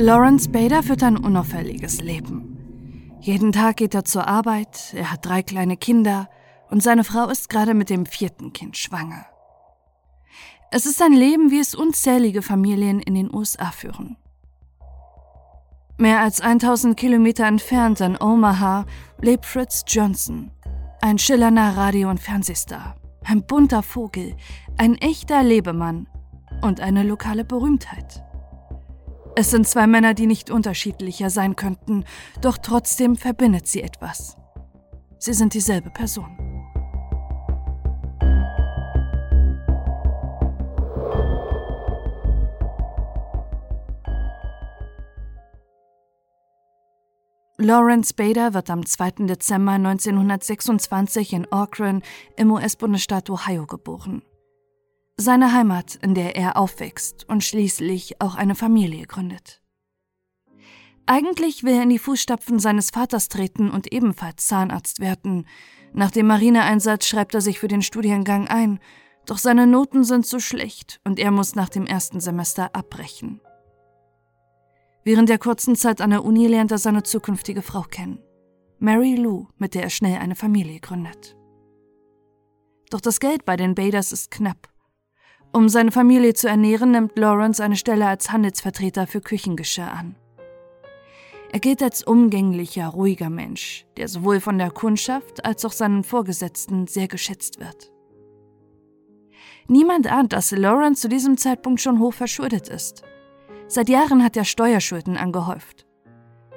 Lawrence Bader führt ein unauffälliges Leben. Jeden Tag geht er zur Arbeit, er hat drei kleine Kinder und seine Frau ist gerade mit dem vierten Kind schwanger. Es ist ein Leben, wie es unzählige Familien in den USA führen. Mehr als 1000 Kilometer entfernt in Omaha lebt Fritz Johnson, ein schillernder Radio- und Fernsehstar, ein bunter Vogel, ein echter Lebemann und eine lokale Berühmtheit. Es sind zwei Männer, die nicht unterschiedlicher sein könnten, doch trotzdem verbindet sie etwas. Sie sind dieselbe Person. Lawrence Bader wird am 2. Dezember 1926 in Auckland im US-Bundesstaat Ohio geboren. Seine Heimat, in der er aufwächst und schließlich auch eine Familie gründet. Eigentlich will er in die Fußstapfen seines Vaters treten und ebenfalls Zahnarzt werden. Nach dem Marineeinsatz schreibt er sich für den Studiengang ein, doch seine Noten sind so schlecht und er muss nach dem ersten Semester abbrechen. Während der kurzen Zeit an der Uni lernt er seine zukünftige Frau kennen. Mary Lou, mit der er schnell eine Familie gründet. Doch das Geld bei den Baders ist knapp. Um seine Familie zu ernähren, nimmt Lawrence eine Stelle als Handelsvertreter für Küchengeschirr an. Er gilt als umgänglicher, ruhiger Mensch, der sowohl von der Kundschaft als auch seinen Vorgesetzten sehr geschätzt wird. Niemand ahnt, dass Lawrence zu diesem Zeitpunkt schon hoch verschuldet ist. Seit Jahren hat er Steuerschulden angehäuft.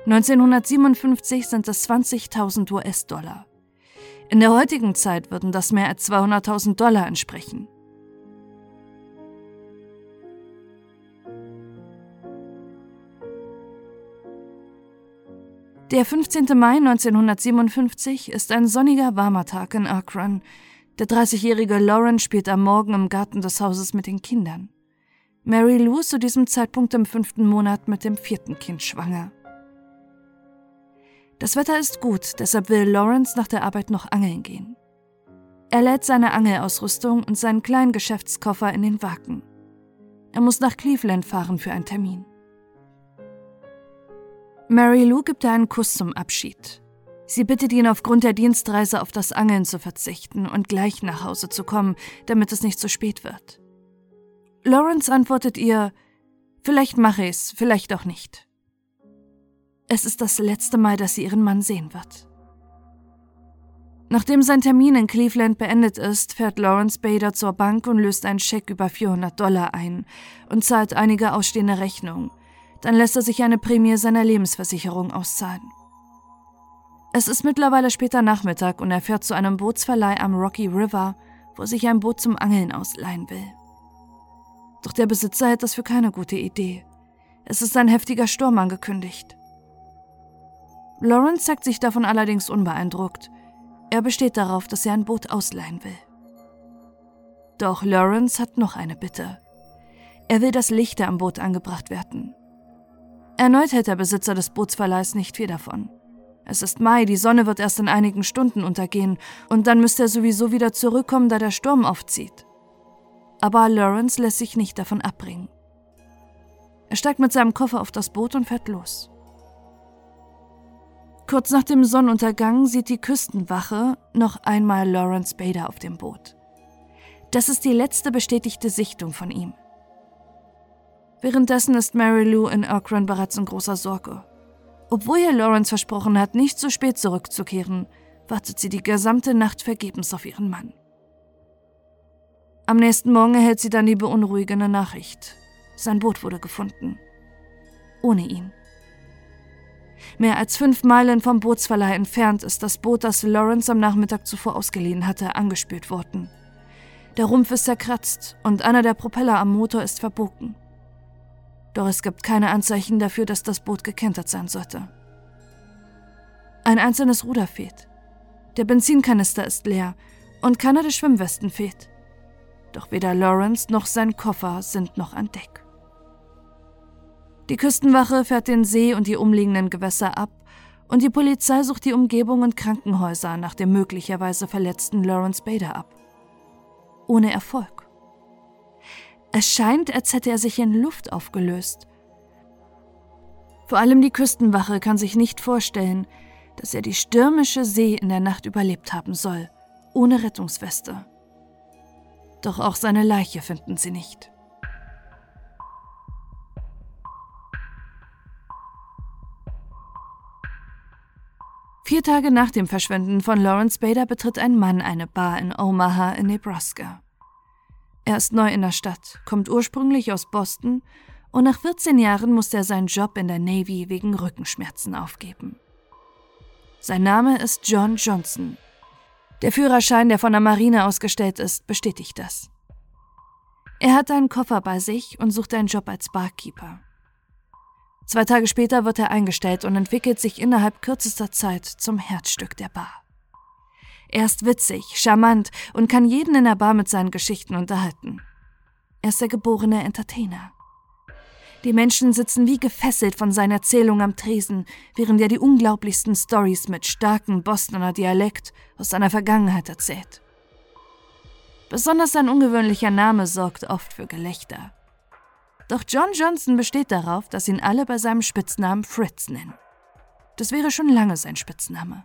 1957 sind es 20.000 US-Dollar. In der heutigen Zeit würden das mehr als 200.000 Dollar entsprechen. Der 15. Mai 1957 ist ein sonniger, warmer Tag in Akron. Der 30-jährige Lauren spielt am Morgen im Garten des Hauses mit den Kindern. Mary Lou ist zu diesem Zeitpunkt im fünften Monat mit dem vierten Kind schwanger. Das Wetter ist gut, deshalb will Lawrence nach der Arbeit noch angeln gehen. Er lädt seine Angelausrüstung und seinen kleinen Geschäftskoffer in den Wagen. Er muss nach Cleveland fahren für einen Termin. Mary Lou gibt ihr einen Kuss zum Abschied. Sie bittet ihn aufgrund der Dienstreise auf das Angeln zu verzichten und gleich nach Hause zu kommen, damit es nicht zu spät wird. Lawrence antwortet ihr, vielleicht mache ich's, vielleicht auch nicht. Es ist das letzte Mal, dass sie ihren Mann sehen wird. Nachdem sein Termin in Cleveland beendet ist, fährt Lawrence Bader zur Bank und löst einen Scheck über 400 Dollar ein und zahlt einige ausstehende Rechnungen. Dann lässt er sich eine Prämie seiner Lebensversicherung auszahlen. Es ist mittlerweile später Nachmittag und er fährt zu einem Bootsverleih am Rocky River, wo sich ein Boot zum Angeln ausleihen will. Doch der Besitzer hält das für keine gute Idee. Es ist ein heftiger Sturm angekündigt. Lawrence zeigt sich davon allerdings unbeeindruckt. Er besteht darauf, dass er ein Boot ausleihen will. Doch Lawrence hat noch eine Bitte. Er will, dass Lichter am Boot angebracht werden. Erneut hält der Besitzer des Bootsverleihs nicht viel davon. Es ist Mai, die Sonne wird erst in einigen Stunden untergehen und dann müsste er sowieso wieder zurückkommen, da der Sturm aufzieht aber Lawrence lässt sich nicht davon abbringen. Er steigt mit seinem Koffer auf das Boot und fährt los. Kurz nach dem Sonnenuntergang sieht die Küstenwache noch einmal Lawrence Bader auf dem Boot. Das ist die letzte bestätigte Sichtung von ihm. Währenddessen ist Mary Lou in Akron bereits in großer Sorge. Obwohl ihr Lawrence versprochen hat, nicht so spät zurückzukehren, wartet sie die gesamte Nacht vergebens auf ihren Mann. Am nächsten Morgen erhält sie dann die beunruhigende Nachricht. Sein Boot wurde gefunden. Ohne ihn. Mehr als fünf Meilen vom Bootsverleih entfernt ist das Boot, das Lawrence am Nachmittag zuvor ausgeliehen hatte, angespült worden. Der Rumpf ist zerkratzt und einer der Propeller am Motor ist verbogen. Doch es gibt keine Anzeichen dafür, dass das Boot gekentert sein sollte. Ein einzelnes Ruder fehlt. Der Benzinkanister ist leer und keiner der Schwimmwesten fehlt. Doch weder Lawrence noch sein Koffer sind noch an Deck. Die Küstenwache fährt den See und die umliegenden Gewässer ab und die Polizei sucht die Umgebung und Krankenhäuser nach dem möglicherweise verletzten Lawrence Bader ab. Ohne Erfolg. Es scheint, als hätte er sich in Luft aufgelöst. Vor allem die Küstenwache kann sich nicht vorstellen, dass er die stürmische See in der Nacht überlebt haben soll, ohne Rettungsweste. Doch auch seine Leiche finden sie nicht. Vier Tage nach dem Verschwinden von Lawrence Bader betritt ein Mann eine Bar in Omaha in Nebraska. Er ist neu in der Stadt, kommt ursprünglich aus Boston und nach 14 Jahren musste er seinen Job in der Navy wegen Rückenschmerzen aufgeben. Sein Name ist John Johnson. Der Führerschein, der von der Marine ausgestellt ist, bestätigt das. Er hat einen Koffer bei sich und sucht einen Job als Barkeeper. Zwei Tage später wird er eingestellt und entwickelt sich innerhalb kürzester Zeit zum Herzstück der Bar. Er ist witzig, charmant und kann jeden in der Bar mit seinen Geschichten unterhalten. Er ist der geborene Entertainer. Die Menschen sitzen wie gefesselt von seinen Erzählungen am Tresen, während er die unglaublichsten Stories mit starkem Bostoner Dialekt aus seiner Vergangenheit erzählt. Besonders sein ungewöhnlicher Name sorgt oft für Gelächter. Doch John Johnson besteht darauf, dass ihn alle bei seinem Spitznamen Fritz nennen. Das wäre schon lange sein Spitzname.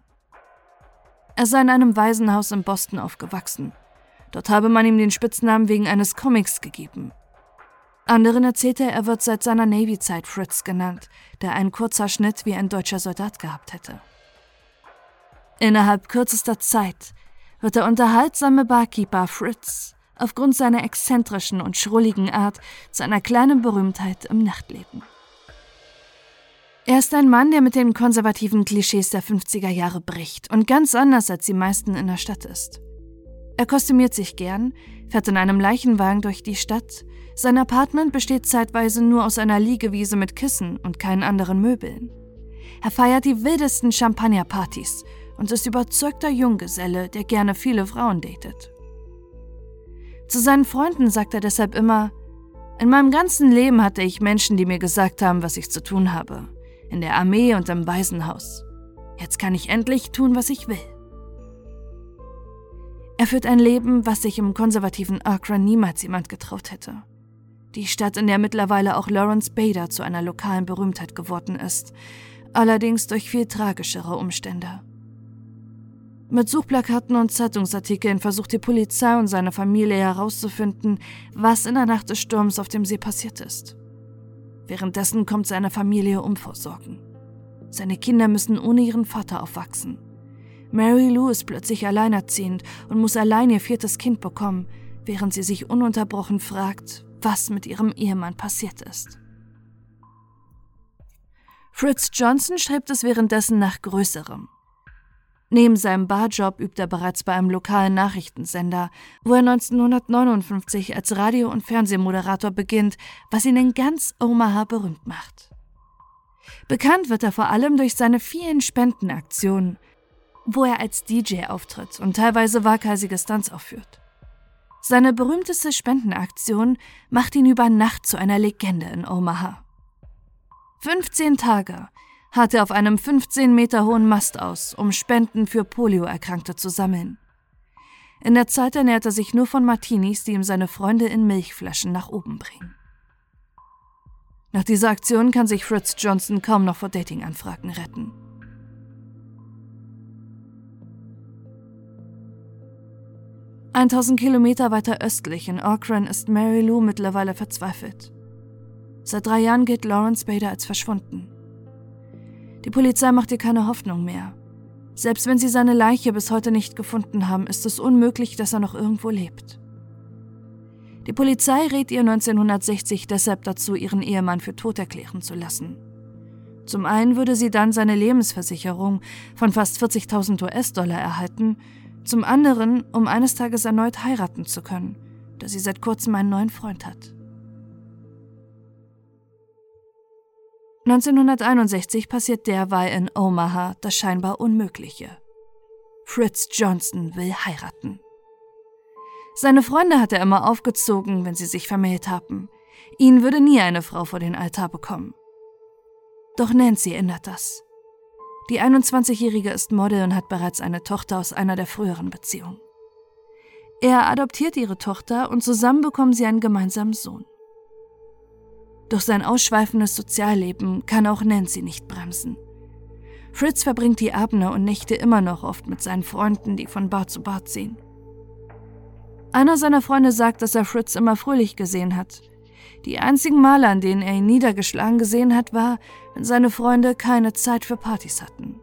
Er sei in einem Waisenhaus in Boston aufgewachsen. Dort habe man ihm den Spitznamen wegen eines Comics gegeben. Anderen erzählte er, er wird seit seiner Navy-Zeit Fritz genannt, der einen kurzer Schnitt wie ein deutscher Soldat gehabt hätte. Innerhalb kürzester Zeit wird der unterhaltsame Barkeeper Fritz aufgrund seiner exzentrischen und schrulligen Art zu einer kleinen Berühmtheit im Nachtleben. Er ist ein Mann, der mit den konservativen Klischees der 50er Jahre bricht und ganz anders als die meisten in der Stadt ist. Er kostümiert sich gern, fährt in einem Leichenwagen durch die Stadt. Sein Apartment besteht zeitweise nur aus einer Liegewiese mit Kissen und keinen anderen Möbeln. Er feiert die wildesten Champagnerpartys und ist überzeugter Junggeselle, der gerne viele Frauen datet. Zu seinen Freunden sagt er deshalb immer, in meinem ganzen Leben hatte ich Menschen, die mir gesagt haben, was ich zu tun habe in der Armee und im Waisenhaus. Jetzt kann ich endlich tun, was ich will. Er führt ein Leben, was sich im konservativen Akron niemals jemand getraut hätte. Die Stadt, in der mittlerweile auch Lawrence Bader zu einer lokalen Berühmtheit geworden ist, allerdings durch viel tragischere Umstände. Mit Suchplakaten und Zeitungsartikeln versucht die Polizei und seine Familie herauszufinden, was in der Nacht des Sturms auf dem See passiert ist. Währenddessen kommt seine Familie um vor Sorgen. Seine Kinder müssen ohne ihren Vater aufwachsen. Mary Lou ist plötzlich alleinerziehend und muss allein ihr viertes Kind bekommen, während sie sich ununterbrochen fragt, was mit ihrem Ehemann passiert ist. Fritz Johnson strebt es währenddessen nach Größerem. Neben seinem Barjob übt er bereits bei einem lokalen Nachrichtensender, wo er 1959 als Radio- und Fernsehmoderator beginnt, was ihn in ganz Omaha berühmt macht. Bekannt wird er vor allem durch seine vielen Spendenaktionen, wo er als DJ auftritt und teilweise waghalsige Stunts aufführt. Seine berühmteste Spendenaktion macht ihn über Nacht zu einer Legende in Omaha. 15 Tage hat er auf einem 15 Meter hohen Mast aus, um Spenden für Polioerkrankte zu sammeln. In der Zeit ernährt er sich nur von Martinis, die ihm seine Freunde in Milchflaschen nach oben bringen. Nach dieser Aktion kann sich Fritz Johnson kaum noch vor Datinganfragen retten. Eintausend Kilometer weiter östlich in Auckland ist Mary Lou mittlerweile verzweifelt. Seit drei Jahren gilt Lawrence Bader als verschwunden. Die Polizei macht ihr keine Hoffnung mehr. Selbst wenn sie seine Leiche bis heute nicht gefunden haben, ist es unmöglich, dass er noch irgendwo lebt. Die Polizei rät ihr 1960 deshalb dazu, ihren Ehemann für tot erklären zu lassen. Zum einen würde sie dann seine Lebensversicherung von fast 40.000 US-Dollar erhalten, zum anderen, um eines Tages erneut heiraten zu können, da sie seit kurzem einen neuen Freund hat. 1961 passiert derweil in Omaha das scheinbar Unmögliche. Fritz Johnson will heiraten. Seine Freunde hat er immer aufgezogen, wenn sie sich vermählt haben. Ihn würde nie eine Frau vor den Altar bekommen. Doch Nancy ändert das. Die 21-Jährige ist Model und hat bereits eine Tochter aus einer der früheren Beziehungen. Er adoptiert ihre Tochter und zusammen bekommen sie einen gemeinsamen Sohn. Doch sein ausschweifendes Sozialleben kann auch Nancy nicht bremsen. Fritz verbringt die Abende und Nächte immer noch oft mit seinen Freunden, die von Bar zu Bar ziehen. Einer seiner Freunde sagt, dass er Fritz immer fröhlich gesehen hat. Die einzigen Male, an denen er ihn niedergeschlagen gesehen hat, war, wenn seine Freunde keine Zeit für Partys hatten.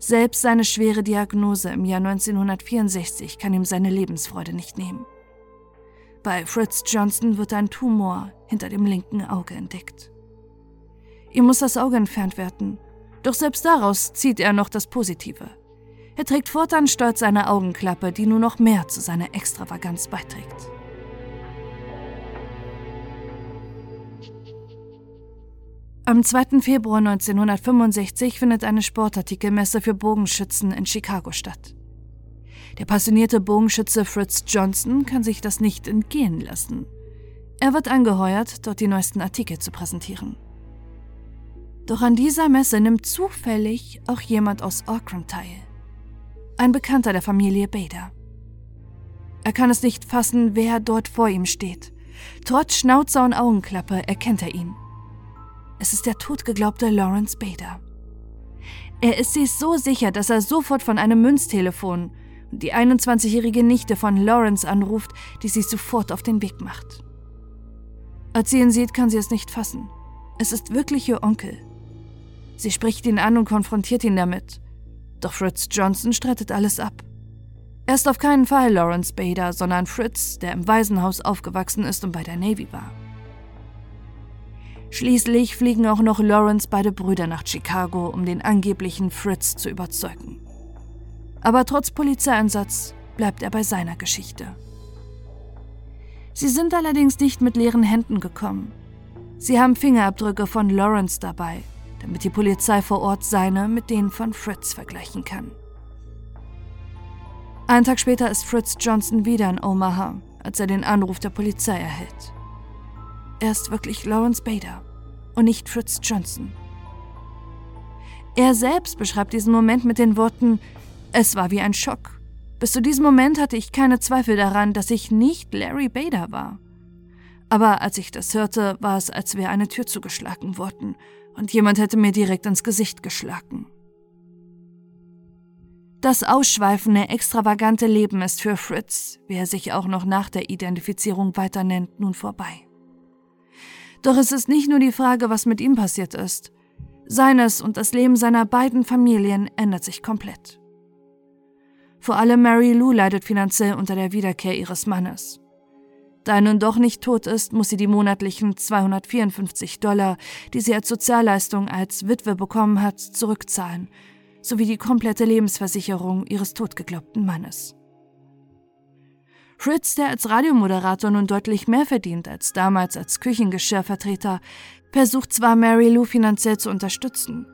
Selbst seine schwere Diagnose im Jahr 1964 kann ihm seine Lebensfreude nicht nehmen. Bei Fritz Johnson wird ein Tumor hinter dem linken Auge entdeckt. Ihm muss das Auge entfernt werden, doch selbst daraus zieht er noch das Positive. Er trägt fortan stolz seine Augenklappe, die nur noch mehr zu seiner Extravaganz beiträgt. Am 2. Februar 1965 findet eine Sportartikelmesse für Bogenschützen in Chicago statt. Der passionierte Bogenschütze Fritz Johnson kann sich das nicht entgehen lassen. Er wird angeheuert, dort die neuesten Artikel zu präsentieren. Doch an dieser Messe nimmt zufällig auch jemand aus Auckland teil. Ein Bekannter der Familie Bader. Er kann es nicht fassen, wer dort vor ihm steht. Trotz Schnauzer und Augenklappe erkennt er ihn. Es ist der totgeglaubte Lawrence Bader. Er ist sich so sicher, dass er sofort von einem Münztelefon die 21-jährige Nichte von Lawrence anruft, die sich sofort auf den Weg macht. Als sie ihn sieht, kann sie es nicht fassen. Es ist wirklich ihr Onkel. Sie spricht ihn an und konfrontiert ihn damit. Doch Fritz Johnson streitet alles ab. Er ist auf keinen Fall Lawrence Bader, sondern Fritz, der im Waisenhaus aufgewachsen ist und bei der Navy war. Schließlich fliegen auch noch Lawrence beide Brüder nach Chicago, um den angeblichen Fritz zu überzeugen. Aber trotz Polizeieinsatz bleibt er bei seiner Geschichte. Sie sind allerdings nicht mit leeren Händen gekommen. Sie haben Fingerabdrücke von Lawrence dabei, damit die Polizei vor Ort seine mit denen von Fritz vergleichen kann. Einen Tag später ist Fritz Johnson wieder in Omaha, als er den Anruf der Polizei erhält. Er ist wirklich Lawrence Bader und nicht Fritz Johnson. Er selbst beschreibt diesen Moment mit den Worten, es war wie ein Schock. Bis zu diesem Moment hatte ich keine Zweifel daran, dass ich nicht Larry Bader war. Aber als ich das hörte, war es, als wäre eine Tür zugeschlagen worden und jemand hätte mir direkt ins Gesicht geschlagen. Das ausschweifende, extravagante Leben ist für Fritz, wie er sich auch noch nach der Identifizierung weiter nennt, nun vorbei. Doch es ist nicht nur die Frage, was mit ihm passiert ist. Seines und das Leben seiner beiden Familien ändert sich komplett. Vor allem Mary Lou leidet finanziell unter der Wiederkehr ihres Mannes. Da er nun doch nicht tot ist, muss sie die monatlichen 254 Dollar, die sie als Sozialleistung als Witwe bekommen hat, zurückzahlen, sowie die komplette Lebensversicherung ihres totgeglaubten Mannes. Fritz, der als Radiomoderator nun deutlich mehr verdient als damals als Küchengeschirrvertreter, versucht zwar Mary Lou finanziell zu unterstützen,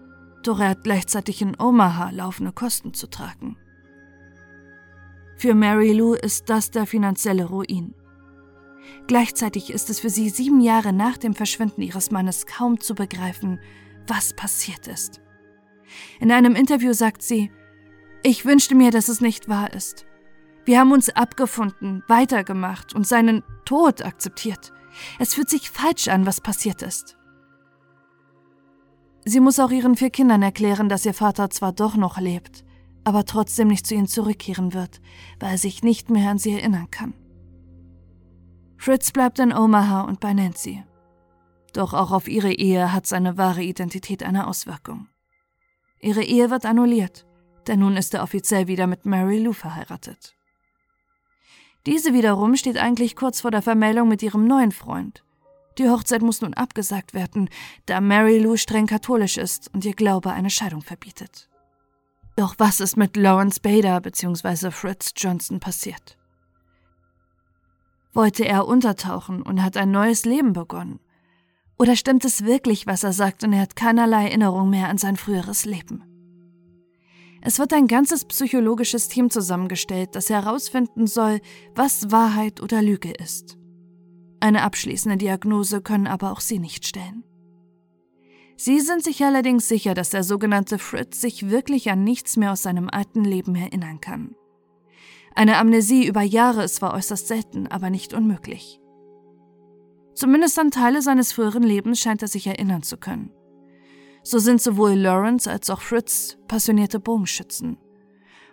doch er hat gleichzeitig in Omaha laufende Kosten zu tragen. Für Mary Lou ist das der finanzielle Ruin. Gleichzeitig ist es für sie sieben Jahre nach dem Verschwinden ihres Mannes kaum zu begreifen, was passiert ist. In einem Interview sagt sie, ich wünschte mir, dass es nicht wahr ist. Wir haben uns abgefunden, weitergemacht und seinen Tod akzeptiert. Es fühlt sich falsch an, was passiert ist. Sie muss auch ihren vier Kindern erklären, dass ihr Vater zwar doch noch lebt, aber trotzdem nicht zu ihnen zurückkehren wird, weil er sich nicht mehr an sie erinnern kann. Fritz bleibt in Omaha und bei Nancy. Doch auch auf ihre Ehe hat seine wahre Identität eine Auswirkung. Ihre Ehe wird annulliert, denn nun ist er offiziell wieder mit Mary Lou verheiratet. Diese wiederum steht eigentlich kurz vor der Vermählung mit ihrem neuen Freund. Die Hochzeit muss nun abgesagt werden, da Mary Lou streng katholisch ist und ihr Glaube eine Scheidung verbietet. Doch was ist mit Lawrence Bader bzw. Fritz Johnson passiert? Wollte er untertauchen und hat ein neues Leben begonnen? Oder stimmt es wirklich, was er sagt und er hat keinerlei Erinnerung mehr an sein früheres Leben? Es wird ein ganzes psychologisches Team zusammengestellt, das herausfinden soll, was Wahrheit oder Lüge ist. Eine abschließende Diagnose können aber auch sie nicht stellen. Sie sind sich allerdings sicher, dass der sogenannte Fritz sich wirklich an nichts mehr aus seinem alten Leben erinnern kann. Eine Amnesie über Jahre ist zwar äußerst selten, aber nicht unmöglich. Zumindest an Teile seines früheren Lebens scheint er sich erinnern zu können. So sind sowohl Lawrence als auch Fritz passionierte Bogenschützen.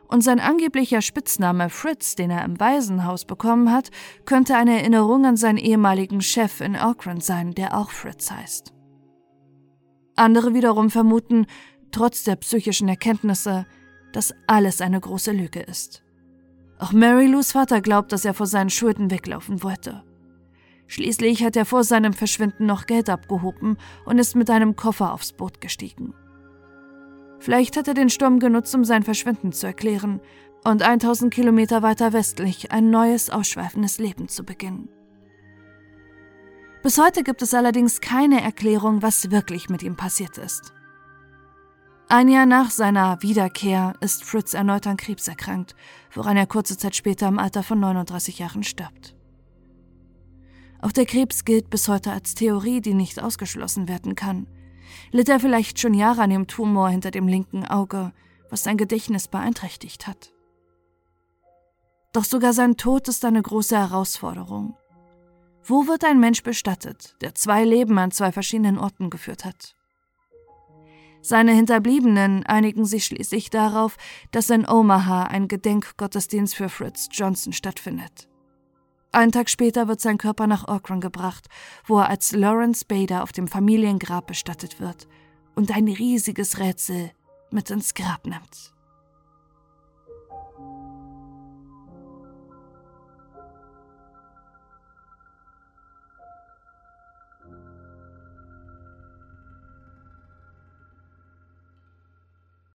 Und sein angeblicher Spitzname Fritz, den er im Waisenhaus bekommen hat, könnte eine Erinnerung an seinen ehemaligen Chef in Auckland sein, der auch Fritz heißt. Andere wiederum vermuten, trotz der psychischen Erkenntnisse, dass alles eine große Lüge ist. Auch Mary Lou's Vater glaubt, dass er vor seinen Schulden weglaufen wollte. Schließlich hat er vor seinem Verschwinden noch Geld abgehoben und ist mit einem Koffer aufs Boot gestiegen. Vielleicht hat er den Sturm genutzt, um sein Verschwinden zu erklären und 1000 Kilometer weiter westlich ein neues, ausschweifendes Leben zu beginnen. Bis heute gibt es allerdings keine Erklärung, was wirklich mit ihm passiert ist. Ein Jahr nach seiner Wiederkehr ist Fritz erneut an Krebs erkrankt, woran er kurze Zeit später im Alter von 39 Jahren stirbt. Auch der Krebs gilt bis heute als Theorie, die nicht ausgeschlossen werden kann. Litt er vielleicht schon Jahre an dem Tumor hinter dem linken Auge, was sein Gedächtnis beeinträchtigt hat. Doch sogar sein Tod ist eine große Herausforderung. Wo wird ein Mensch bestattet, der zwei Leben an zwei verschiedenen Orten geführt hat? Seine Hinterbliebenen einigen sich schließlich darauf, dass in Omaha ein Gedenkgottesdienst für Fritz Johnson stattfindet. Einen Tag später wird sein Körper nach Auckland gebracht, wo er als Lawrence Bader auf dem Familiengrab bestattet wird und ein riesiges Rätsel mit ins Grab nimmt.